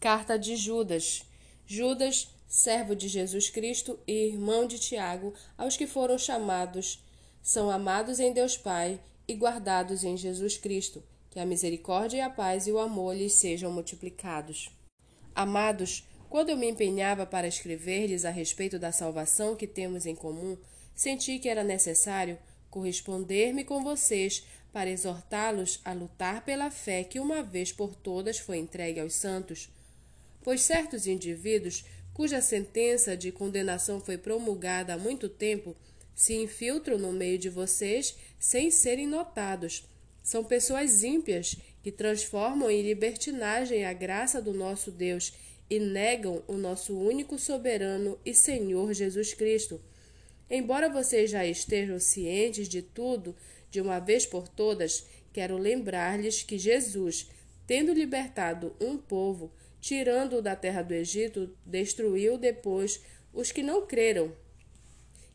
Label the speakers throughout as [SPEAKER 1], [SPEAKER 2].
[SPEAKER 1] Carta de Judas. Judas, servo de Jesus Cristo e irmão de Tiago, aos que foram chamados, são amados em Deus Pai e guardados em Jesus Cristo. Que a misericórdia e a paz e o amor lhes sejam multiplicados. Amados, quando eu me empenhava para escrever-lhes a respeito da salvação que temos em comum, senti que era necessário corresponder-me com vocês para exortá-los a lutar pela fé que uma vez por todas foi entregue aos santos pois certos indivíduos, cuja sentença de condenação foi promulgada há muito tempo, se infiltram no meio de vocês sem serem notados. São pessoas ímpias que transformam em libertinagem a graça do nosso Deus e negam o nosso único soberano e Senhor Jesus Cristo. Embora vocês já estejam cientes de tudo, de uma vez por todas, quero lembrar-lhes que Jesus, tendo libertado um povo, tirando-o da terra do Egito, destruiu depois os que não creram,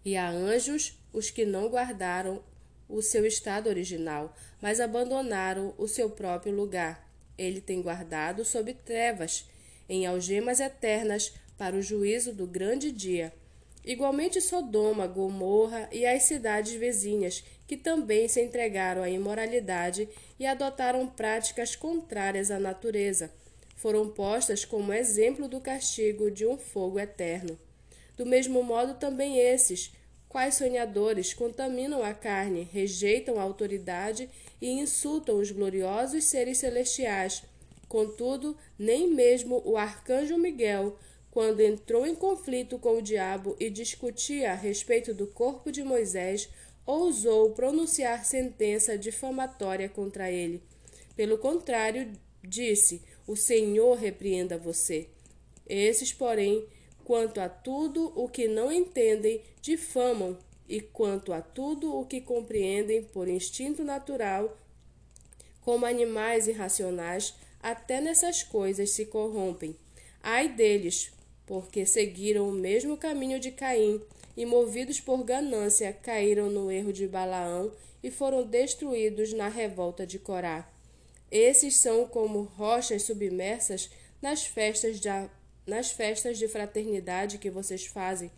[SPEAKER 1] e a anjos os que não guardaram o seu estado original, mas abandonaram o seu próprio lugar. Ele tem guardado sob trevas, em algemas eternas, para o juízo do grande dia. Igualmente Sodoma, Gomorra e as cidades vizinhas, que também se entregaram à imoralidade e adotaram práticas contrárias à natureza foram postas como exemplo do castigo de um fogo eterno. Do mesmo modo, também esses, quais sonhadores, contaminam a carne, rejeitam a autoridade e insultam os gloriosos seres celestiais. Contudo, nem mesmo o arcanjo Miguel, quando entrou em conflito com o diabo e discutia a respeito do corpo de Moisés, ousou pronunciar sentença difamatória contra ele. Pelo contrário, disse: O Senhor repreenda você. Esses, porém, quanto a tudo o que não entendem, difamam, e quanto a tudo o que compreendem por instinto natural, como animais irracionais, até nessas coisas se corrompem. Ai deles, porque seguiram o mesmo caminho de Caim, e movidos por ganância, caíram no erro de Balaão e foram destruídos na revolta de Corá. Esses são como rochas submersas nas festas de, nas festas de fraternidade que vocês fazem,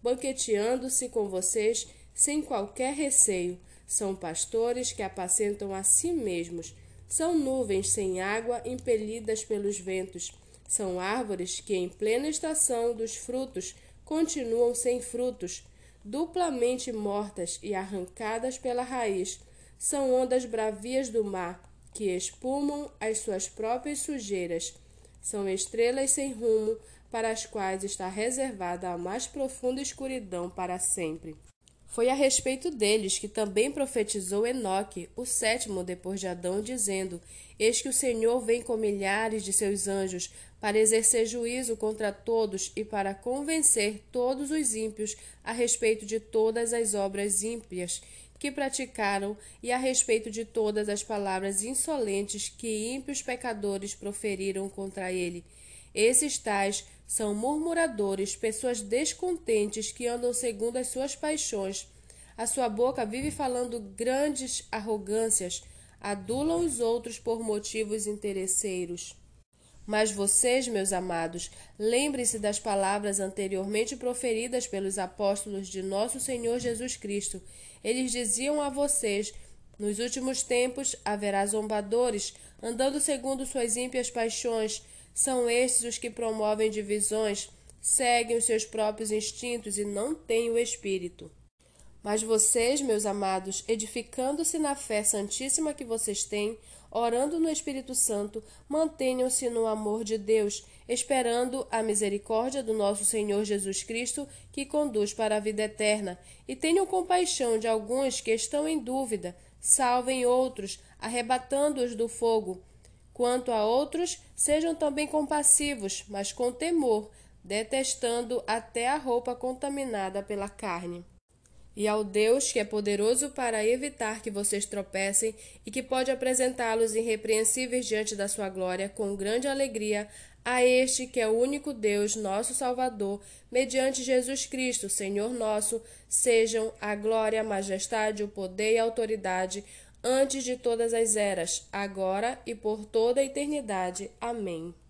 [SPEAKER 1] banqueteando-se com vocês sem qualquer receio. São pastores que apacentam a si mesmos. São nuvens sem água impelidas pelos ventos. São árvores que, em plena estação dos frutos, continuam sem frutos, duplamente mortas e arrancadas pela raiz. São ondas bravias do mar que espumam as suas próprias sujeiras. São estrelas sem rumo, para as quais está reservada a mais profunda escuridão para sempre. Foi a respeito deles que também profetizou Enoque, o sétimo depois de Adão, dizendo: Eis que o Senhor vem com milhares de seus anjos para exercer juízo contra todos e para convencer todos os ímpios a respeito de todas as obras ímpias que praticaram e a respeito de todas as palavras insolentes que ímpios pecadores proferiram contra ele. Esses tais são murmuradores, pessoas descontentes que andam segundo as suas paixões. A sua boca vive falando grandes arrogâncias, adulam os outros por motivos interesseiros. Mas vocês, meus amados, lembrem-se das palavras anteriormente proferidas pelos apóstolos de nosso Senhor Jesus Cristo. Eles diziam a vocês: Nos últimos tempos haverá zombadores, andando segundo suas ímpias paixões. São estes os que promovem divisões, seguem os seus próprios instintos e não têm o espírito. Mas vocês, meus amados, edificando-se na fé santíssima que vocês têm, orando no Espírito Santo, mantenham-se no amor de Deus, esperando a misericórdia do nosso Senhor Jesus Cristo, que conduz para a vida eterna, e tenham compaixão de alguns que estão em dúvida, salvem outros, arrebatando-os do fogo. Quanto a outros, sejam também compassivos, mas com temor, detestando até a roupa contaminada pela carne e ao Deus que é poderoso para evitar que vocês tropecem e que pode apresentá-los irrepreensíveis diante da sua glória com grande alegria, a este que é o único Deus, nosso Salvador, mediante Jesus Cristo, Senhor nosso, sejam a glória, a majestade, o poder e a autoridade antes de todas as eras, agora e por toda a eternidade. Amém.